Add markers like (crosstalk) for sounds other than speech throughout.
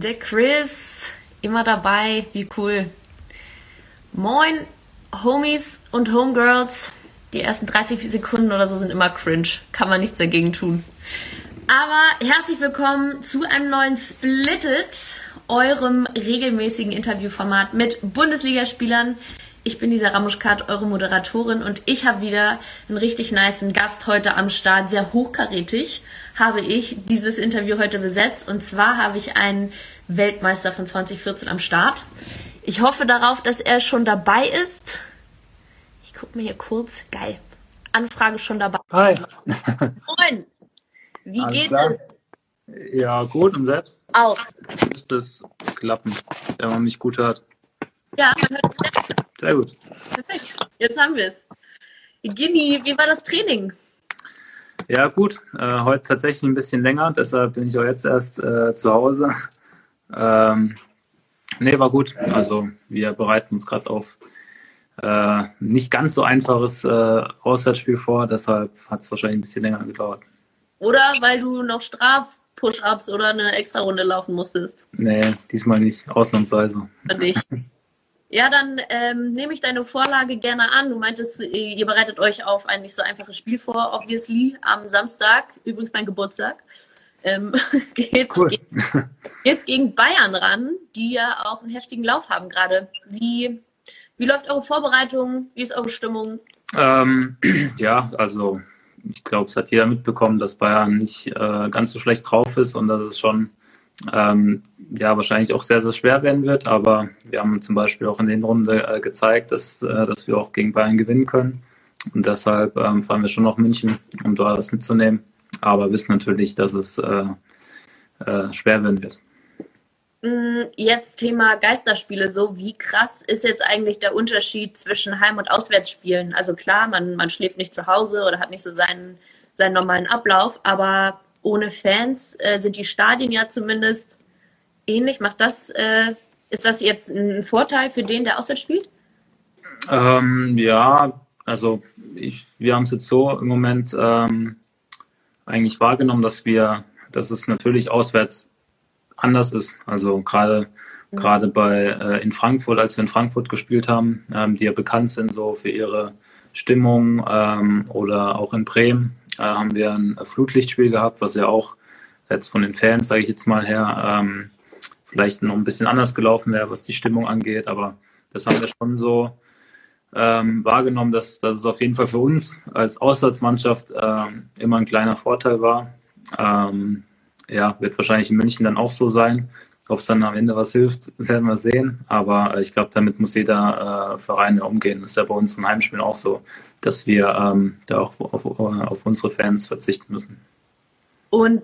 der Chris, immer dabei, wie cool. Moin, Homies und Homegirls. Die ersten 30 Sekunden oder so sind immer cringe. Kann man nichts dagegen tun. Aber herzlich willkommen zu einem neuen Splitted, eurem regelmäßigen Interviewformat mit Bundesligaspielern. Ich bin Lisa Ramuschkat, eure Moderatorin und ich habe wieder einen richtig niceen Gast heute am Start. Sehr hochkarätig habe ich dieses Interview heute besetzt und zwar habe ich einen Weltmeister von 2014 am Start. Ich hoffe darauf, dass er schon dabei ist. Ich gucke mir hier kurz. Geil. Anfrage schon dabei. Hi. Moin. Wie Alles geht klar? es? Ja, gut und selbst Auch. müsste es klappen, wenn man mich gut hört. Ja, man hört mich. Sehr gut. perfekt. Jetzt haben wir es. Gini, wie war das Training? Ja, gut. Äh, heute tatsächlich ein bisschen länger, deshalb bin ich auch jetzt erst äh, zu Hause. Ähm, nee, war gut. Also wir bereiten uns gerade auf äh, nicht ganz so einfaches äh, Auswärtsspiel vor, deshalb hat es wahrscheinlich ein bisschen länger gedauert. Oder weil du noch Straf-Push-Ups oder eine Extra-Runde laufen musstest? Nee, diesmal nicht, ausnahmsweise. Oder nicht? (laughs) Ja, dann ähm, nehme ich deine Vorlage gerne an. Du meintest, ihr bereitet euch auf ein nicht so einfaches Spiel vor, obviously, am Samstag, übrigens mein Geburtstag. Ähm, (laughs) geht's, Cool. geht's, geht's gegen Bayern ran, die ja auch einen heftigen Lauf haben gerade. Wie, wie läuft eure Vorbereitung? Wie ist eure Stimmung? Ähm, (clears throat) ja, also ich glaube, es hat jeder mitbekommen, dass Bayern nicht äh, ganz so schlecht drauf ist und dass es schon ähm, ja wahrscheinlich auch sehr, sehr schwer werden wird. Aber wir haben zum Beispiel auch in den Runde äh, gezeigt, dass, äh, dass wir auch gegen Bayern gewinnen können. Und deshalb ähm, fahren wir schon nach München, um da was mitzunehmen. Aber wissen natürlich, dass es äh, äh, schwer werden wird. Mm, Jetzt Thema Geisterspiele. So, wie krass ist jetzt eigentlich der Unterschied zwischen Heim- und Auswärtsspielen? Also klar, man, man schläft nicht zu Hause oder hat nicht so seinen, seinen normalen Ablauf, aber ohne Fans äh, sind die Stadien ja zumindest ähnlich. Macht das, äh, ist das jetzt ein Vorteil für den, der auswärts spielt? Ähm, ja, also ich, wir haben es jetzt so im Moment ähm, eigentlich wahrgenommen, dass wir, dass es natürlich auswärts anders ist. Also gerade Mhm. gerade bei äh, in Frankfurt, als wir in Frankfurt gespielt haben, ähm, die ja bekannt sind so für ihre Stimmung ähm, oder auch in Bremen äh, haben wir ein Flutlichtspiel gehabt, was ja auch jetzt von den Fans, sage ich jetzt mal her, ähm, vielleicht noch ein bisschen anders gelaufen wäre, was die Stimmung angeht, aber das haben wir schon so ähm, wahrgenommen, dass, dass es auf jeden Fall für uns als Auswärtsmannschaft ähm, immer ein kleiner Vorteil war. Ähm, ja, wird wahrscheinlich in München dann auch so sein. Ob es dann am Ende was hilft, werden wir sehen. Aber äh, ich glaube, damit muss jeder äh, Verein umgehen. Das ist ja bei uns im Heimspiel auch so, dass wir ähm, da auch auf, auf unsere Fans verzichten müssen. Und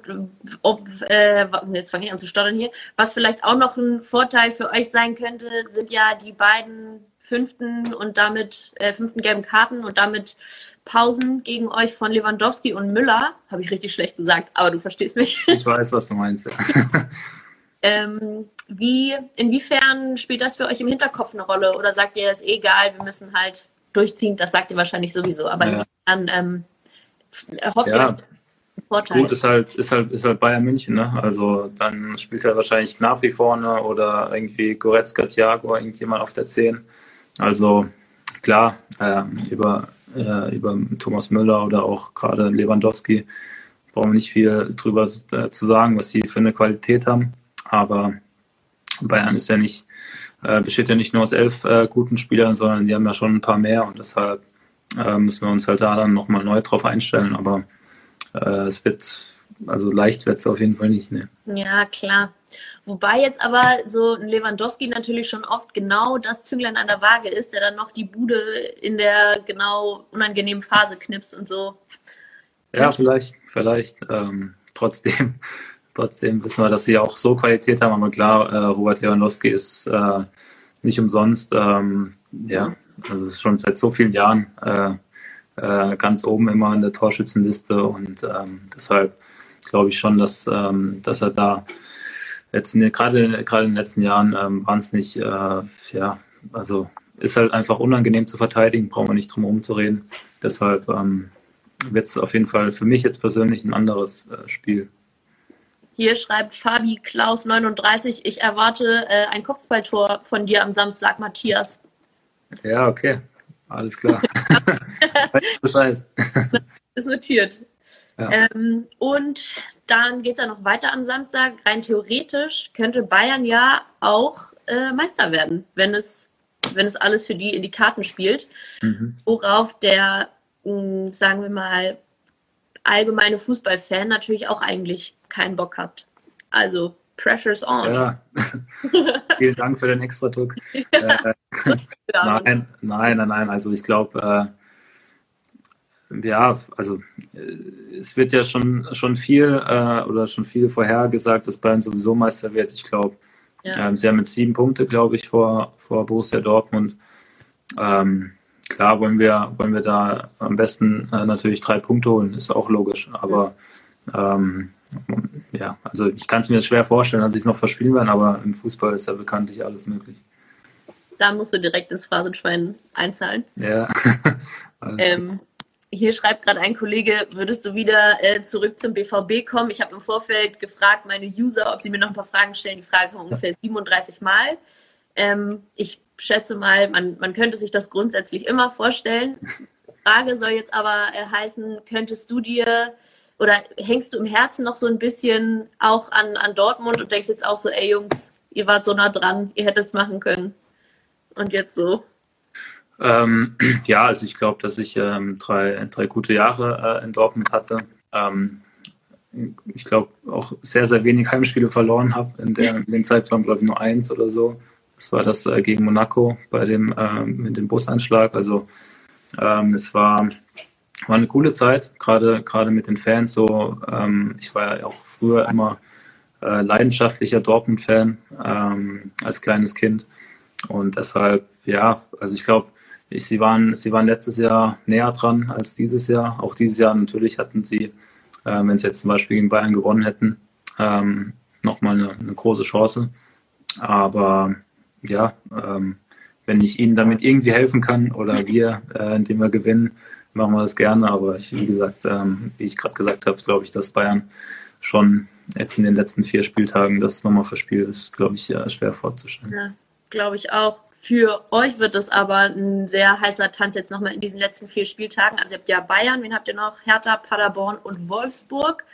ob, äh, jetzt fange ich an zu stottern hier, was vielleicht auch noch ein Vorteil für euch sein könnte, sind ja die beiden fünften und damit äh, fünften gelben Karten und damit Pausen gegen euch von Lewandowski und Müller. Habe ich richtig schlecht gesagt, aber du verstehst mich. Ich weiß, was du meinst. Ja. (laughs) Ähm, wie, inwiefern spielt das für euch im Hinterkopf eine Rolle? Oder sagt ihr, ist eh egal, wir müssen halt durchziehen? Das sagt ihr wahrscheinlich sowieso. Aber Ja. inwiefern ähm, hofft ihr Ja. einen Vorteil? Gut, ist halt, ist halt, ist halt Bayern München, ne? Also dann spielt er wahrscheinlich Gnabry vorne oder irgendwie Goretzka, Thiago, irgendjemand auf der 10. Also klar, ähm, über, äh, über Thomas Müller oder auch gerade Lewandowski brauchen wir nicht viel drüber äh, zu sagen, was sie für eine Qualität haben. Aber Bayern ist ja nicht, äh, besteht ja nicht nur aus elf äh, guten Spielern, sondern die haben ja schon ein paar mehr und deshalb äh, müssen wir uns halt da dann nochmal neu drauf einstellen. Aber äh, es wird, also leicht wird es auf jeden Fall nicht. Ne? Ja, klar. Wobei jetzt aber so ein Lewandowski natürlich schon oft genau das Zünglein an der Waage ist, der dann noch die Bude in der genau unangenehmen Phase knipst und so. Ja, vielleicht, vielleicht. Ähm, trotzdem, trotzdem wissen wir, dass sie auch so Qualität haben. Aber klar, äh, Robert Lewandowski ist äh, nicht umsonst. Ähm, ja, also ist schon seit so vielen Jahren äh, äh, ganz oben immer in der Torschützenliste und ähm, deshalb glaube ich schon, dass, ähm, dass er da jetzt gerade gerade in den letzten Jahren ähm, waren es nicht, äh, ja, also ist halt einfach unangenehm zu verteidigen, brauchen wir nicht drum herum zu reden. Deshalb ähm, wird es auf jeden Fall für mich jetzt persönlich ein anderes äh, Spiel. Hier schreibt Fabi Klaus 39, ich erwarte äh, ein Kopfballtor von dir am Samstag, Matthias. Ja, okay. Alles klar. (laughs) Bescheid. Ist notiert. Ja. Ähm, und dann geht es ja noch weiter am Samstag. Rein theoretisch könnte Bayern ja auch äh, Meister werden, wenn es, wenn es alles für die in die Karten spielt. Mhm. Worauf der, mh, sagen wir mal, allgemeine Fußballfan natürlich auch eigentlich keinen Bock hat. Also, pressure's on. Ja, (laughs) vielen Dank für den Extradruck. äh, nein, nein, nein, nein. Also ich glaube, äh, ja, also äh, es wird ja schon, schon viel äh, oder schon viel vorhergesagt, dass Bayern sowieso Meister wird. Ich glaube, ja. ähm, sie haben jetzt sieben Punkte, glaube ich, vor, vor Borussia Dortmund. Ähm, klar wollen wir, wollen wir da am besten äh, natürlich drei Punkte holen, ist auch logisch. Aber ähm, ja, also ich kann es mir schwer vorstellen, dass ich es noch verspielen werde, aber im Fußball ist ja bekanntlich alles möglich. Da musst du direkt ins Phrasenschwein einzahlen. Ja. (laughs) ähm, hier schreibt gerade ein Kollege, würdest du wieder äh, zurück zum BVB kommen? Ich habe im Vorfeld gefragt, meine User, ob sie mir noch ein paar Fragen stellen. Die Frage kam ungefähr 37 Mal. Ähm, ich schätze mal, man, man könnte sich das grundsätzlich immer vorstellen. Frage soll jetzt aber äh, heißen, könntest du dir oder hängst du im Herzen noch so ein bisschen auch an, an Dortmund und denkst jetzt auch so, ey Jungs, ihr wart so nah dran, ihr hättet es machen können. Und jetzt so? Ähm, (clears throat) ja, also ich glaube, dass ich ähm, drei, drei gute Jahre äh, in Dortmund hatte. Ähm, ich glaube auch sehr, sehr wenig Heimspiele verloren habe. In, in dem Zeitraum, glaube ich, nur eins oder so. Das war das äh, gegen Monaco bei dem, ähm, mit dem Busanschlag. Also ähm, es war, war eine coole Zeit, gerade gerade mit den Fans. So, ähm, ich war ja auch früher immer äh, leidenschaftlicher Dortmund-Fan ähm, als kleines Kind. Und deshalb, ja, also ich glaube, ich, sie, waren, sie waren letztes Jahr näher dran als dieses Jahr. Auch dieses Jahr natürlich hatten sie, äh, wenn sie jetzt zum Beispiel gegen Bayern gewonnen hätten, ähm, nochmal eine, eine große Chance. Aber ja, ähm, wenn ich Ihnen damit irgendwie helfen kann oder wir, äh, indem wir gewinnen, machen wir das gerne. Aber ich, wie gesagt, ähm, wie ich gerade gesagt habe, glaube ich, dass Bayern schon jetzt in den letzten vier Spieltagen das nochmal verspielt ist, glaube ich, ja, schwer vorzustellen. Ja, glaube ich auch. Für euch wird es aber ein sehr heißer Tanz jetzt nochmal in diesen letzten vier Spieltagen. Also ihr habt ja Bayern, wen habt ihr noch? Hertha, Paderborn und Wolfsburg.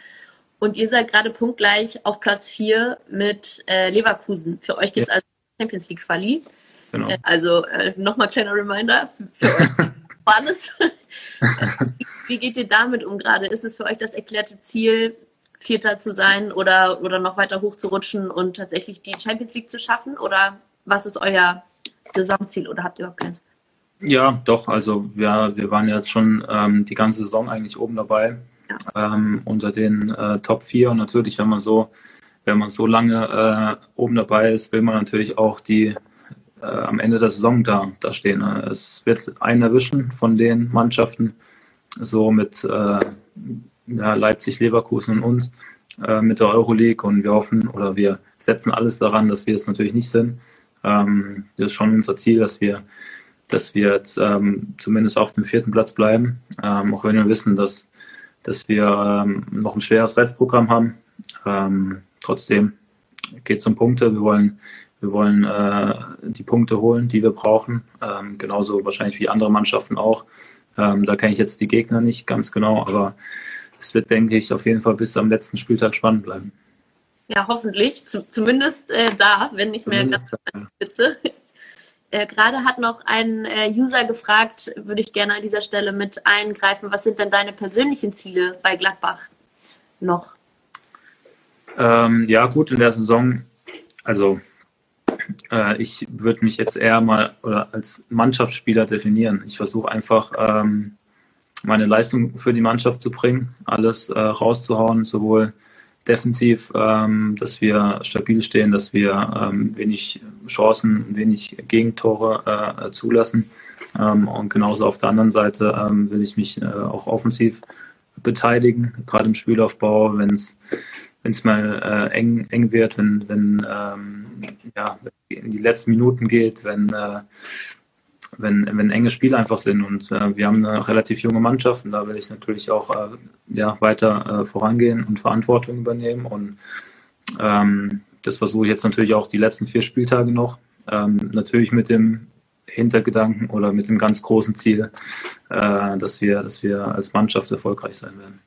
Und ihr seid gerade punktgleich auf Platz vier mit äh, Leverkusen. Für euch geht es ja. also Champions League Quali. Genau. Äh, also äh, nochmal kleiner Reminder für, für euch. (laughs) alles. (laughs) wie, geht ihr damit um gerade? Ist es für euch das erklärte Ziel, Vierter zu sein oder, oder noch weiter hoch zu rutschen und tatsächlich die Champions League zu schaffen? Oder was ist euer Saisonziel oder habt ihr überhaupt keins? Ja, doch. Also wir, wir waren jetzt schon ähm, die ganze Saison eigentlich oben dabei. Ja. Ähm, unter den äh, Top 4 und natürlich, wenn man so wenn man so lange äh, oben dabei ist, will man natürlich auch die äh, am Ende der Saison da, da stehen. Es wird einen erwischen von den Mannschaften, so mit äh, ja, Leipzig, Leverkusen und uns äh, mit der Euroleague und wir hoffen oder wir setzen alles daran, dass wir es natürlich nicht sind. Ähm, das ist schon unser Ziel, dass wir dass wir jetzt ähm, zumindest auf dem vierten Platz bleiben, ähm, auch wenn wir wissen, dass, dass wir ähm, noch ein schweres Restprogramm haben. Trotzdem geht es um Punkte. Wir wollen, wir wollen äh, die Punkte holen, die wir brauchen. Ähm, genauso wahrscheinlich wie andere Mannschaften auch. Ähm, da kenne ich jetzt die Gegner nicht ganz genau, aber es wird, denke ich, auf jeden Fall bis am letzten Spieltag spannend bleiben. Ja, hoffentlich. Zumindest äh, da, wenn nicht mehr ganz an Spitze. (laughs) Äh, Gerade hat noch ein äh, User gefragt, würde ich gerne an dieser Stelle mit eingreifen. Was sind denn deine persönlichen Ziele bei Gladbach noch? Ähm, ja, gut, in der Saison, also äh, ich würde mich jetzt eher mal oder als Mannschaftsspieler definieren. Ich versuche einfach ähm, meine Leistung für die Mannschaft zu bringen, alles äh, rauszuhauen, sowohl defensiv, ähm, dass wir stabil stehen, dass wir ähm, wenig Chancen, wenig Gegentore äh, zulassen. Ähm, und genauso auf der anderen Seite ähm, will ich mich äh, auch offensiv beteiligen, gerade im Spielaufbau, wenn es wenn es mal äh, eng, eng wird, wenn, wenn ähm, ja, in die letzten Minuten geht, wenn, äh, wenn, wenn enge Spiele einfach sind. Und äh, wir haben eine relativ junge Mannschaft und da will ich natürlich auch äh, ja, weiter äh, vorangehen und Verantwortung übernehmen. Und ähm, das versuche ich jetzt natürlich auch die letzten vier Spieltage noch. Ähm, natürlich mit dem Hintergedanken oder mit dem ganz großen Ziel, äh, dass, wir, dass wir als Mannschaft erfolgreich sein werden.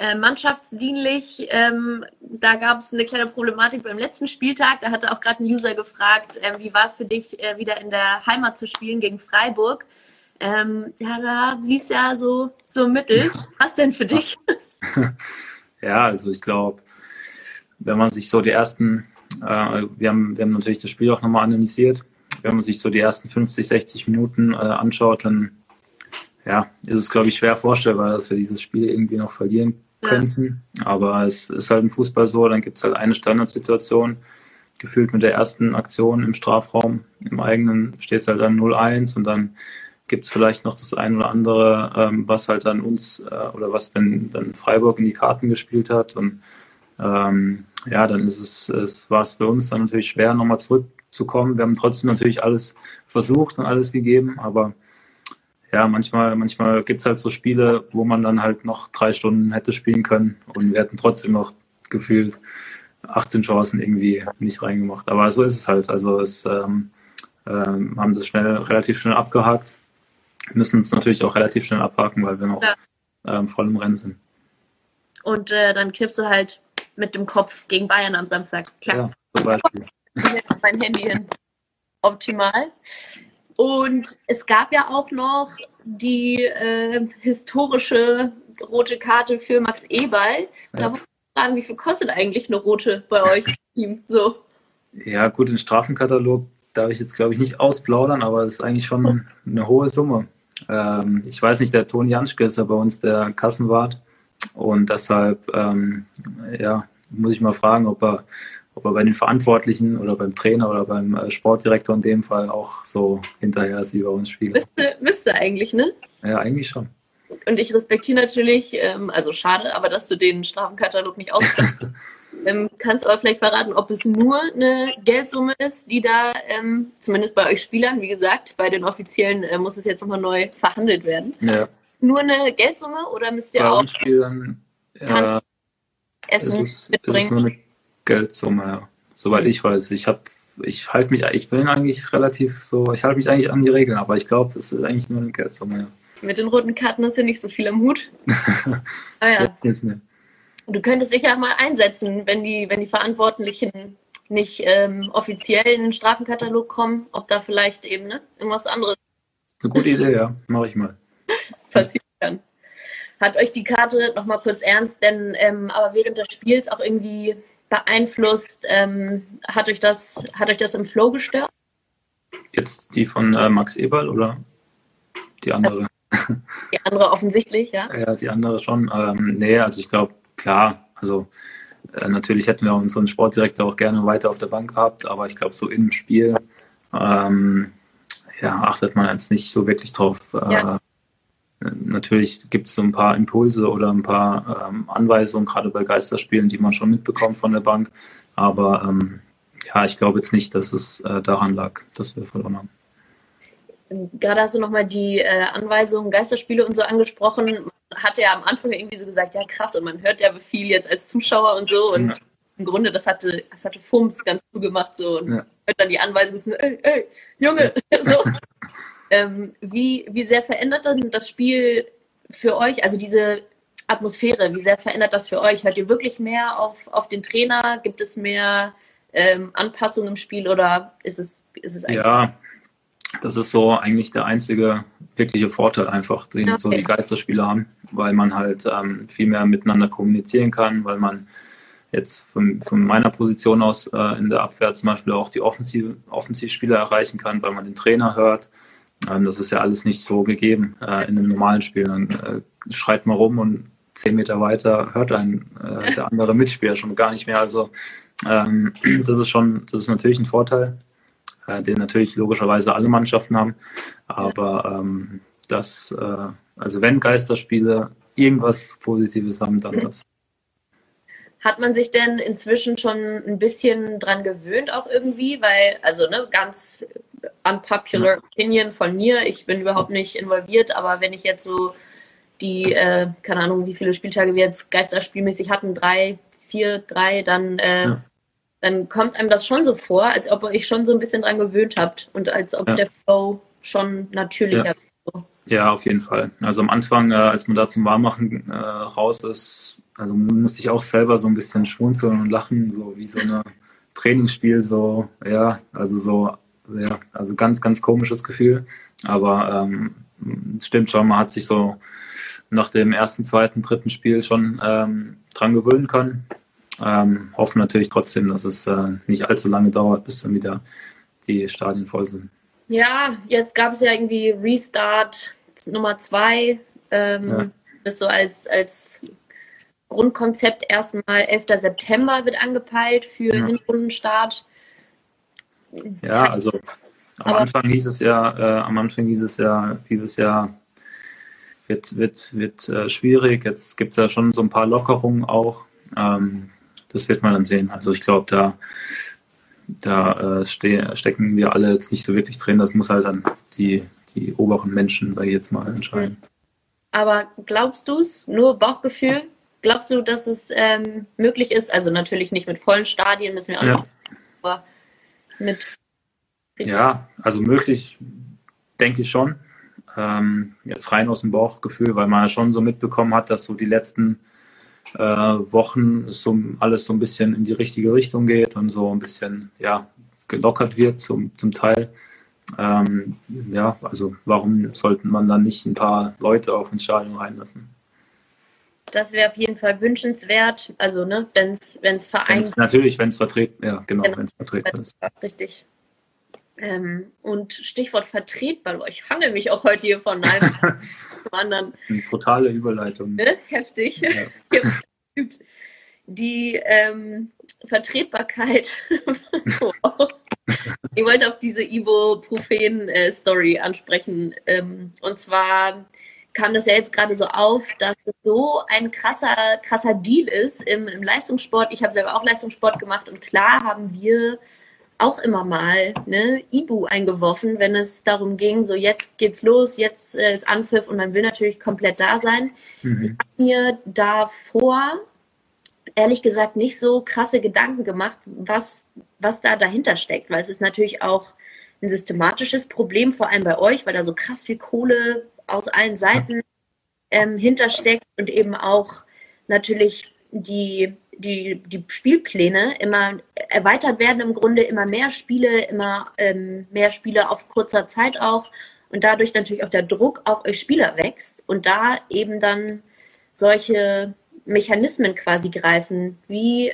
Äh, mannschaftsdienlich, ähm, da gab es eine kleine Problematik beim letzten Spieltag. Da hatte auch gerade ein User gefragt, äh, wie war es für dich, äh, wieder in der Heimat zu spielen gegen Freiburg? Ähm, ja, da lief es ja so, so mittel. Was denn für dich? (laughs) ja, also ich glaube, wenn man sich so die ersten, äh, wir, haben, wir haben natürlich das Spiel auch nochmal analysiert, wenn man sich so die ersten 50, 60 Minuten äh, anschaut, dann ja, ist es, glaube ich, schwer vorstellbar, dass wir dieses Spiel irgendwie noch verlieren könnten. Ja. Aber es ist halt im Fußball so, dann gibt es halt eine Standardsituation, gefühlt mit der ersten Aktion im Strafraum. Im eigenen steht es halt dann 0-1 und dann gibt es vielleicht noch das ein oder andere, ähm, was halt dann uns äh, oder was denn dann Freiburg in die Karten gespielt hat. Und ähm, ja, dann ist es, es war es für uns dann natürlich schwer, nochmal zurückzukommen. Wir haben trotzdem natürlich alles versucht und alles gegeben, aber ja, manchmal, manchmal gibt es halt so Spiele, wo man dann halt noch drei Stunden hätte spielen können und wir hätten trotzdem noch gefühlt 18 Chancen irgendwie nicht reingemacht. Aber so ist es halt. Also es ähm, ähm, haben das schnell, relativ schnell abgehakt. Müssen uns natürlich auch relativ schnell abhaken, weil wir noch ja. ähm, voll im Rennen sind. Und äh, dann knippst du halt mit dem Kopf gegen Bayern am Samstag. Klar. Ja, zum Beispiel. (laughs) mein Handy hin. Optimal. Und es gab ja auch noch die äh, historische rote Karte für Max Eberl. Ja. Da wollte ich fragen, wie viel kostet eigentlich eine rote bei euch im Team? So. Ja, gut, den Strafenkatalog darf ich jetzt, glaube ich, nicht ausplaudern, aber es ist eigentlich schon eine hohe Summe. Ähm, ich weiß nicht, der Toni Janschke ist ja bei uns der Kassenwart und deshalb ähm, ja, muss ich mal fragen, ob er ob er bei den Verantwortlichen oder beim Trainer oder beim äh, Sportdirektor in dem Fall auch so hinterher ist wie bei uns Spieler. Müsste, müsste eigentlich, ne? Ja, eigentlich schon. Und ich respektiere natürlich, ähm, also schade, aber dass du den Strafenkatalog nicht aussprichst. (laughs) ähm, kannst aber vielleicht verraten, ob es nur eine Geldsumme ist, die da, ähm, zumindest bei euch Spielern, wie gesagt, bei den Offiziellen äh, muss es jetzt nochmal neu verhandelt werden. Ja. Nur eine Geldsumme oder müsst ihr bei auch Spielern, äh, Essen es, mitbringen? Ist eine Geldsumme, ja. Soweit ich weiß. Ich habe, ich halte mich, ich bin eigentlich relativ so, ich halte mich eigentlich an die Regeln, aber ich glaube, es ist eigentlich nur eine Geldsumme, ja. Mit den roten Karten hast du nicht so viel am Hut. (laughs) ah, ja. Du könntest dich ja mal einsetzen, wenn die, wenn die Verantwortlichen nicht ähm, offiziell in den Strafenkatalog kommen, ob da vielleicht eben ne, irgendwas anderes. Eine gute Idee, ja. Mache ich mal. (laughs) Passiert dann. Hat euch die Karte nochmal kurz ernst, denn ähm, aber während des Spiels auch irgendwie beeinflusst? Ähm, hat, euch das, hat euch das im Flow gestört? Jetzt die von äh, Max Eberl oder die andere? Die andere offensichtlich, ja? Ja, die andere schon. Ähm, nee, also ich glaube, klar, also äh, natürlich hätten wir unseren Sportdirektor auch gerne weiter auf der Bank gehabt, aber ich glaube, so im Spiel ähm, ja, achtet man jetzt nicht so wirklich drauf. Äh, ja. Natürlich gibt es so ein paar Impulse oder ein paar ähm, Anweisungen, gerade bei Geisterspielen, die man schon mitbekommt von der Bank. Aber ähm, ja, ich glaube jetzt nicht, dass es äh, daran lag, dass wir verloren haben. Gerade hast du nochmal die äh, Anweisungen, Geisterspiele und so angesprochen. Man hat ja am Anfang irgendwie so gesagt, ja krass, und man hört ja viel jetzt als Zuschauer und so. Und ja. im Grunde, das hatte, das hatte Fums ganz cool gemacht so. Und ja. hört dann die Anweisung, ey, ey, Junge, (laughs) so. Ähm, wie, wie sehr verändert denn das Spiel für euch, also diese Atmosphäre, wie sehr verändert das für euch? Hört ihr wirklich mehr auf, auf den Trainer? Gibt es mehr ähm, Anpassungen im Spiel oder ist es, ist es eigentlich? Ja, das ist so eigentlich der einzige wirkliche Vorteil einfach, den okay. so die Geisterspiele haben, weil man halt ähm, viel mehr miteinander kommunizieren kann, weil man jetzt von, von meiner Position aus äh, in der Abwehr zum Beispiel auch die Offensiv Offensivspieler erreichen kann, weil man den Trainer hört, ähm, das ist ja alles nicht so gegeben äh, in einem normalen Spiel. Dann äh, schreit man rum und zehn Meter weiter hört ein äh, der andere Mitspieler schon gar nicht mehr. Also ähm, (clears throat) das ist schon, das ist natürlich ein Vorteil, äh, den natürlich logischerweise alle Mannschaften haben. Aber ähm, das, äh, also wenn Geisterspiele irgendwas Positives haben, dann das. Hat man sich denn inzwischen schon ein bisschen dran gewöhnt, auch irgendwie? Weil, also, ne, ganz unpopular opinion von mir. Ich bin überhaupt nicht involviert, aber wenn ich jetzt so die, äh, keine Ahnung, wie viele Spieltage wir jetzt geisterspielmäßig hatten, drei, vier, drei, dann, äh, ja. dann kommt einem das schon so vor, als ob ihr euch schon so ein bisschen dran gewöhnt habt und als ob ja. der Flow schon natürlicher ja. Ja, auf jeden Fall. Also am Anfang, äh, als man da zum Warmmachen äh, raus ist, also musste ich auch selber so ein bisschen schmunzeln und lachen, so wie so ein Trainingsspiel, so, ja, also so, ja, also ganz, ganz komisches Gefühl. Aber ähm, stimmt schon, man hat sich so nach dem ersten, zweiten, dritten Spiel schon ähm, dran gewöhnen können. Ähm, hoffen natürlich trotzdem, dass es äh, nicht allzu lange dauert, bis dann wieder die Stadien voll sind. Ja, jetzt gab es ja irgendwie Restart Nummer zwei. Ähm, ja. Das so als, als Grundkonzept erstmal 11. September wird angepeilt für ja. Hinrundenstart. Ja, also am Aber Anfang hieß es ja, äh, am Anfang hieß es ja, dieses Jahr wird, wird, wird äh, schwierig. Jetzt gibt es ja schon so ein paar Lockerungen auch. Ähm, das wird man dann sehen. Also ich glaube, da, da äh, ste stecken wir alle jetzt nicht so wirklich drin. Das muss halt dann die, die oberen Menschen, sage ich jetzt mal, entscheiden. Aber glaubst du es? Nur Bauchgefühl? Glaubst du, dass es ähm, möglich ist? Also natürlich nicht mit vollen Stadien, müssen wir auch ja. noch, aber mit. Ja, also möglich, denke ich schon. Ähm, jetzt rein aus dem Bauchgefühl, weil man ja schon so mitbekommen hat, dass so die letzten äh, Wochen so alles so ein bisschen in die richtige Richtung geht und so ein bisschen ja gelockert wird zum, zum Teil. Ähm, ja, also warum sollte man dann nicht ein paar Leute auch ins Stadion reinlassen? Das wäre auf jeden Fall wünschenswert. Also, ne, wenn es vereint. Natürlich, wenn es vertreten, ja, genau, genau. wenn es vertreten ist. Richtig. Ähm, und Stichwort vertretbar, ich hangel mich auch heute hier von einem (laughs) zum anderen. Eine brutale Überleitung. Ne? Heftig. Ja. (laughs) Die ähm, Vertretbarkeit. (laughs) ich wollte auf diese Ibuprofen-Story äh, ansprechen. Ähm, und zwar kam das ja jetzt gerade so auf, dass es so ein krasser, krasser Deal ist im, im Leistungssport. Ich habe selber auch Leistungssport gemacht und klar haben wir auch immer mal ne, Ibu eingeworfen, wenn es darum ging, so jetzt geht's los, jetzt äh, ist Anpfiff und man will natürlich komplett da sein. Mhm. Ich habe mir davor ehrlich gesagt nicht so krasse Gedanken gemacht, was, was da dahinter steckt, weil es ist natürlich auch ein systematisches Problem, vor allem bei euch, weil da so krass viel Kohle aus allen Seiten ähm, hintersteckt und eben auch natürlich die, die, die Spielpläne immer erweitert werden, im Grunde immer mehr Spiele, immer ähm, mehr Spiele auf kurzer Zeit auch und dadurch natürlich auch der Druck auf euch Spieler wächst und da eben dann solche Mechanismen quasi greifen. Wie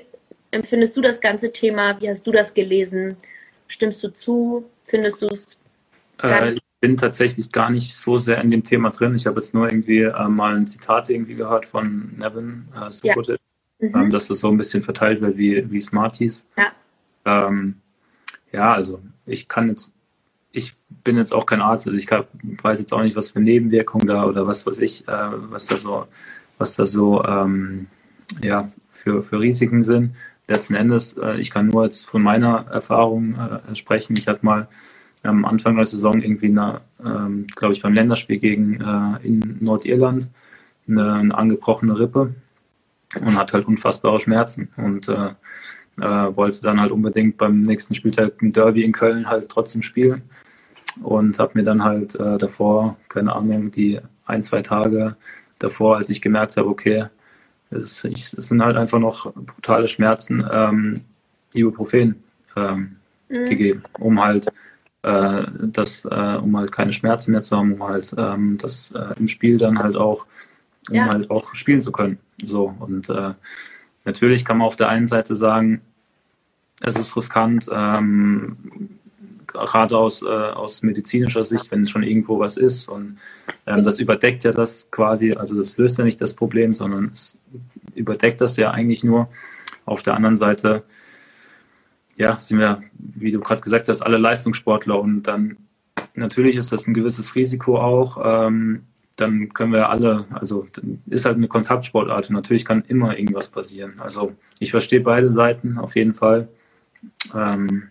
empfindest du das ganze Thema? Wie hast du das gelesen? Stimmst du zu? Findest du es? Äh, bin tatsächlich gar nicht so sehr in dem Thema drin. Ich habe jetzt nur irgendwie äh, mal ein Zitat irgendwie gehört von Nevin äh, Subotic, ja. Mhm. Ähm, dass es so ein bisschen verteilt wird wie, wie Smarties. Ja. Ähm, ja, also ich kann jetzt, ich bin jetzt auch kein Arzt, also ich kann, weiß jetzt auch nicht, was für Nebenwirkungen da oder was weiß ich, äh, was da so, was da so ähm, ja, für, für Risiken sind. Letzten Endes, äh, ich kann nur jetzt von meiner Erfahrung äh, sprechen. Ich hatte mal am Anfang der Saison irgendwie, ähm, glaube ich, beim Länderspiel gegen äh, in Nordirland eine, eine, angebrochene Rippe und hat halt unfassbare Schmerzen und äh, äh, wollte dann halt unbedingt beim nächsten Spieltag ein Derby in Köln halt trotzdem spielen und habe mir dann halt äh, davor, keine Ahnung, die ein, zwei Tage davor, als ich gemerkt habe, okay, es, ich, es sind halt einfach noch brutale Schmerzen, ähm, Ibuprofen ähm, mhm. gegeben, um halt äh, das, äh, um halt keine Schmerzen mehr zu haben, um halt ähm, das äh, im Spiel dann halt auch, um ja. halt auch spielen zu können. So und äh, natürlich kann man auf der einen Seite sagen, es ist riskant, ähm, gerade aus, äh, aus medizinischer Sicht, wenn schon irgendwo was ist. Und ähm, das überdeckt ja das quasi, also das löst ja nicht das Problem, sondern es überdeckt das ja eigentlich nur. Auf der anderen Seite ja, sind wir, wie du gerade gesagt hast, alle Leistungssportler und dann natürlich ist das ein gewisses Risiko auch. Ähm, dann können wir alle, also ist halt eine Kontaktsportart und natürlich kann immer irgendwas passieren. Also ich verstehe beide Seiten auf jeden Fall. Ähm,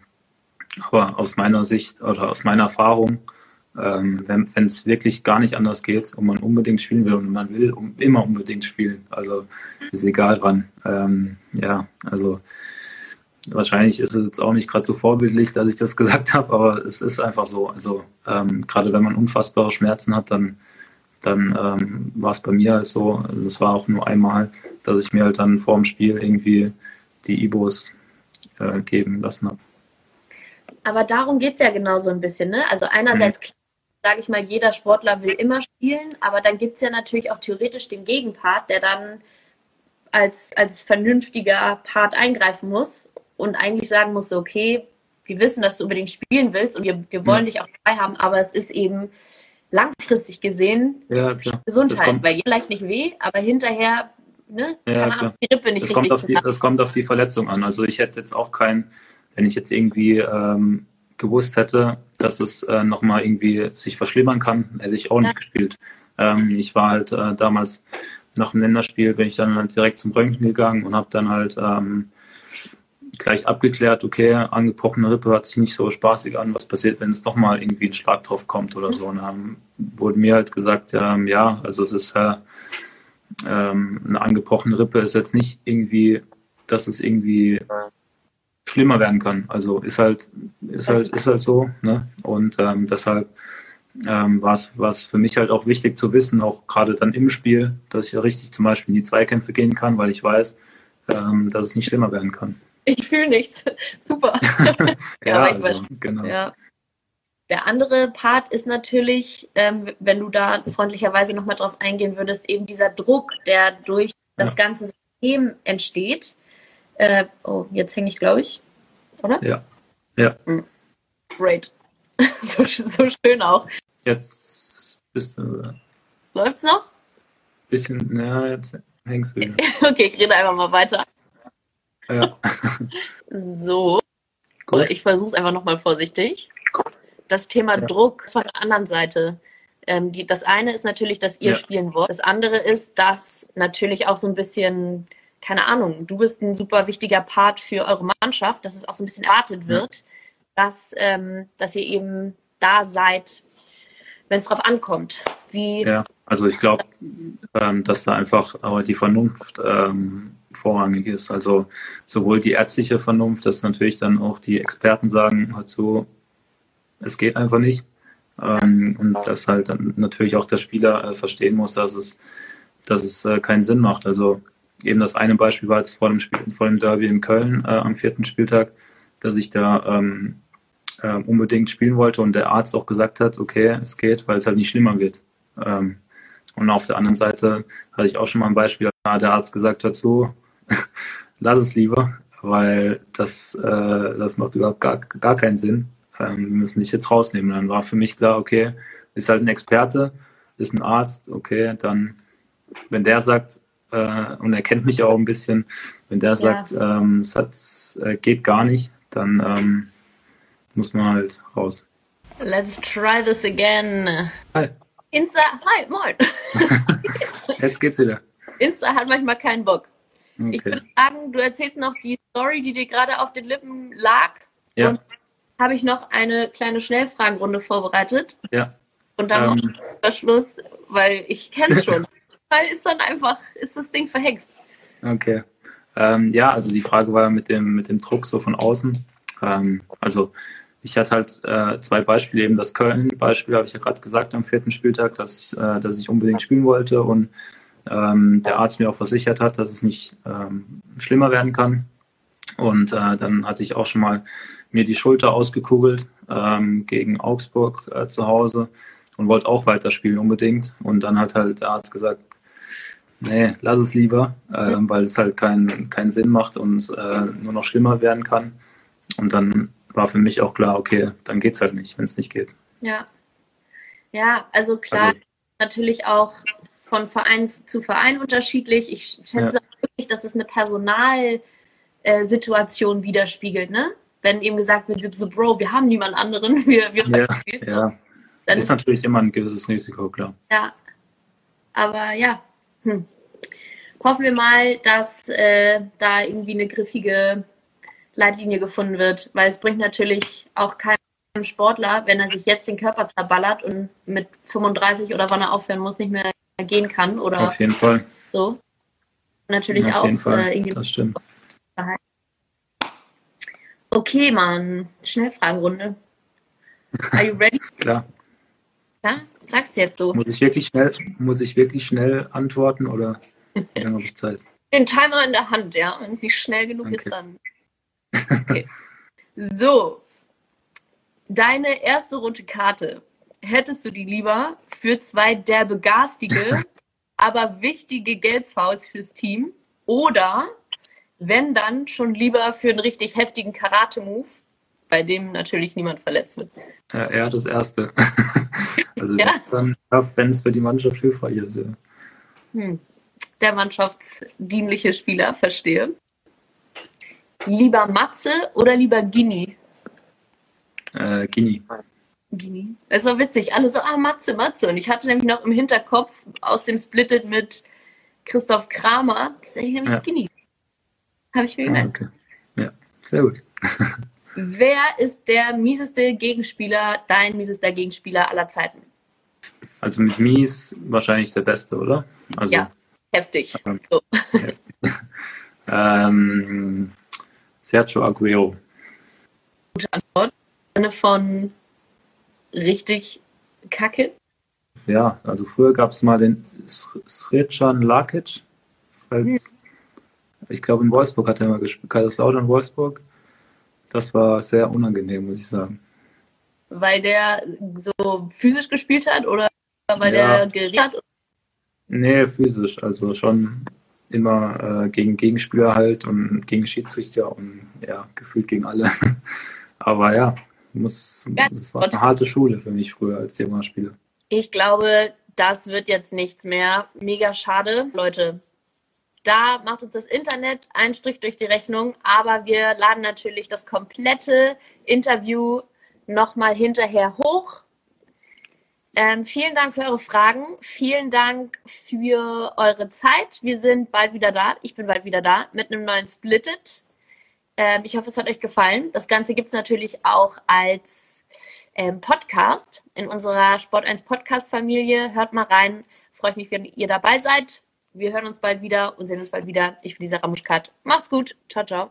Aber aus meiner Sicht oder aus meiner Erfahrung, ähm, wenn es wirklich gar nicht anders geht und man unbedingt spielen will und man will um, immer unbedingt spielen, also ist egal wann. Ähm, ja, also wahrscheinlich ist es jetzt auch nicht gerade so vorbildlich, dass ich das (laughs) gesagt habe, aber es ist einfach so. Also ähm, gerade wenn man unfassbare Schmerzen hat, dann dann ähm, war es bei mir halt so, also es war auch nur einmal, dass ich mir halt dann vor dem Spiel irgendwie die Ibos äh, geben lassen habe. Aber darum geht es ja genau so ein bisschen. Ne? Also einerseits, mhm. sage ich mal, jeder Sportler will immer spielen, aber dann gibt es ja natürlich auch theoretisch den Gegenpart, der dann als, als vernünftiger Part eingreifen muss und eigentlich sagen muss, okay, wir wissen, dass du unbedingt spielen willst und wir, wir wollen mhm. dich auch dabei haben, aber es ist eben langfristig gesehen ja, Gesundheit, weil vielleicht nicht weh, aber hinterher ne, ja, kann man die Rippe nicht das kommt, auf die, das kommt auf die Verletzung an. Also ich hätte jetzt auch kein, wenn ich jetzt irgendwie ähm, gewusst hätte, dass es äh, nochmal irgendwie sich verschlimmern kann, hätte ich auch nicht gespielt. Ähm, ich war halt äh, damals nach dem Länderspiel, bin ich dann halt direkt zum Röntgen gegangen und habe dann halt ähm, gleich abgeklärt, okay, angebrochene Rippe hört sich nicht so spaßig an, was passiert, wenn es nochmal irgendwie ein Schlag drauf kommt oder so. Und dann wurde mir halt gesagt, ähm, ja, also es ist äh, ähm, eine angebrochene Rippe ist jetzt nicht irgendwie, dass es irgendwie schlimmer werden kann. Also ist halt, ist halt, ist halt so, ne? Und ähm, deshalb ähm, war es für mich halt auch wichtig zu wissen, auch gerade dann im Spiel, dass ich ja richtig zum Beispiel in die Zweikämpfe gehen kann, weil ich weiß, ähm, dass es nicht schlimmer werden kann. Ich fühle nichts. (laughs) Super. (laughs) ja, ja also, genau. Ja. Der andere Part ist natürlich, ähm, wenn du da freundlicherweise nochmal drauf eingehen würdest, eben dieser Druck, der durch das ja. ganze System entsteht. Äh, oh, jetzt hänge ich, glaube ich. Oder? Ja. Ja. Hm. Great. (laughs) so, so schön auch. Jetzt bist du. Läuft's noch? Bisschen, ja, jetzt hängst du wieder. okay, ich rede einfach mal weiter. Ja. so. Gut. Ich versuche es einfach nochmal vorsichtig. Das Thema ja. Druck von der anderen Seite. Ähm, die, das eine ist natürlich, dass ihr ja. spielen wollt. Das andere ist, dass natürlich auch so ein bisschen, keine Ahnung, du bist ein super wichtiger Part für eure Mannschaft, dass es auch so ein bisschen erwartet wird, dass, ähm, dass ihr eben da seid, wenn es drauf ankommt. Wie ja, also ich glaube, ähm, dass da einfach aber die Vernunft ähm, vorrangig ist. Also sowohl die ärztliche Vernunft, dass natürlich dann auch die Experten sagen, halt so, es geht einfach nicht. Ähm, und dass halt dann natürlich auch der Spieler äh, verstehen muss, dass es, dass es äh, keinen Sinn macht. Also eben das eine Beispiel war jetzt vor dem, Spiel, vor dem Derby in Köln äh, am vierten Spieltag, dass ich da ähm, äh, unbedingt spielen wollte und der Arzt auch gesagt hat, okay, es geht, weil es halt nicht schlimmer wird. Ähm, und auf der anderen Seite hatte ich auch schon mal ein Beispiel, der Arzt gesagt hat, so, (laughs) lass es lieber, weil das, äh, das macht überhaupt gar, gar keinen Sinn. Ähm, wir müssen dich jetzt rausnehmen. Dann war für mich klar, okay, ist halt ein Experte, ist ein Arzt, okay, dann, wenn der sagt, äh, und er kennt mich auch ein bisschen, wenn der sagt, ja. ähm, es hat, äh, geht gar nicht, dann ähm, muss man halt raus. Let's try this again. Hi. Insta, hi, moin. (laughs) Jetzt geht's wieder. Insta hat manchmal keinen Bock. Okay. Ich würde sagen, du erzählst noch die Story, die dir gerade auf den Lippen lag. Ja. Und habe ich noch eine kleine Schnellfragenrunde vorbereitet. Ja. Und dann ähm. noch Schluss, weil ich kenne es schon. (laughs) weil ist dann einfach, ist das Ding verhext. Okay. Ähm, ja, also die Frage war mit dem, mit dem Druck so von außen. Ähm, also ich hatte halt äh, zwei Beispiele, eben das Köln-Beispiel habe ich ja gerade gesagt am vierten Spieltag, dass ich, äh, dass ich unbedingt spielen wollte und ähm, der Arzt mir auch versichert hat, dass es nicht ähm, schlimmer werden kann. Und äh, dann hatte ich auch schon mal mir die Schulter ausgekugelt ähm, gegen Augsburg äh, zu Hause und wollte auch weiterspielen unbedingt. Und dann hat halt der Arzt gesagt, nee, lass es lieber, äh, weil es halt keinen keinen Sinn macht und äh, nur noch schlimmer werden kann. Und dann war für mich auch klar, okay, dann geht's halt nicht, wenn es nicht geht. Ja. Ja, also klar, also, natürlich auch von Verein zu Verein unterschiedlich. Ich schätze ja. wirklich, dass es eine Personalsituation äh, widerspiegelt, ne? Wenn eben gesagt wird, so Bro, wir haben niemand anderen, (laughs) wir, wir ja, so. ja. Dann ist natürlich immer ein gewisses Risiko, klar. Ja. Aber ja, hm. hoffen wir mal, dass äh, da irgendwie eine griffige Leitlinie gefunden wird, weil es bringt natürlich auch keinem Sportler, wenn er sich jetzt den Körper zerballert und mit 35 oder wann er aufhören muss, nicht mehr gehen kann oder Auf jeden Fall. so. Natürlich Auf auch jeden Fall. äh, Das stimmt. Okay, Mann. Schnellfragenrunde. Are you ready? (laughs) Klar. Ja, sag's jetzt so. Muss ich wirklich schnell, muss ich wirklich schnell antworten oder (laughs) wie lange habe ich Zeit? Den Timer in der Hand, ja. Wenn es nicht schnell genug Okay. ist, dann. Okay. (laughs) So. Deine erste rote Karte. Hättest du die lieber für zwei derbe garstige, (laughs) aber wichtige Gelbfouls fürs Team oder wenn dann schon lieber für einen richtig heftigen Karate-Move, bei dem natürlich niemand verletzt wird. Äh, eher das erste. (laughs) also Ja. dann, wenn es für die Mannschaft hilfreich ist. Ja. Hm. Der mannschaftsdienliche Spieler, verstehe. Lieber Matze oder lieber Gini? Äh, Gini. Gini. Es war witzig. Alle so, ah, Matze, Matze. Und ich hatte nämlich noch im Hinterkopf aus dem Splitted mit Christoph Kramer, das ist eigentlich nämlich Ja. Gini. Habe ich mir Ah, gemerkt. okay. Ja, sehr gut. (laughs) Wer ist der mieseste Gegenspieler, dein miesester Gegenspieler aller Zeiten? Also mit Mies wahrscheinlich der Beste, oder? Also, Ja. Heftig. Ähm, So. (laughs) Ähm, Sergio Aguero. Im Sinne von richtig kacke. Ja, also früher gab es mal den Srecan Lakic. Falls, Ich glaube, in Wolfsburg hat er mal gespielt. Kaiserslautern, Wolfsburg. Das war sehr unangenehm, muss ich sagen. Weil der so physisch gespielt hat oder weil Ja. der geredet hat? Nee, physisch. Also schon immer äh, gegen Gegenspieler halt und gegen Schiedsrichter und ja, gefühlt gegen alle. (laughs) Aber ja, muss, das war eine harte Schule für mich früher als junger Spieler. Ich glaube, das wird jetzt nichts mehr. Mega schade. Leute, da macht uns das Internet einen Strich durch die Rechnung, aber wir laden natürlich das komplette Interview nochmal hinterher hoch. Ähm, vielen Dank für eure Fragen. Vielen Dank für eure Zeit. Wir sind bald wieder da. Ich bin bald wieder da mit einem neuen Splitted. Ähm, ich hoffe, es hat euch gefallen. Das Ganze gibt es natürlich auch als ähm, Podcast in unserer Sport 1 Podcast Familie. Hört mal rein. Freue ich mich, wenn ihr dabei seid. Wir hören uns bald wieder und sehen uns bald wieder. Ich bin Lisa Ramuschkat. Macht's gut. Ciao, ciao.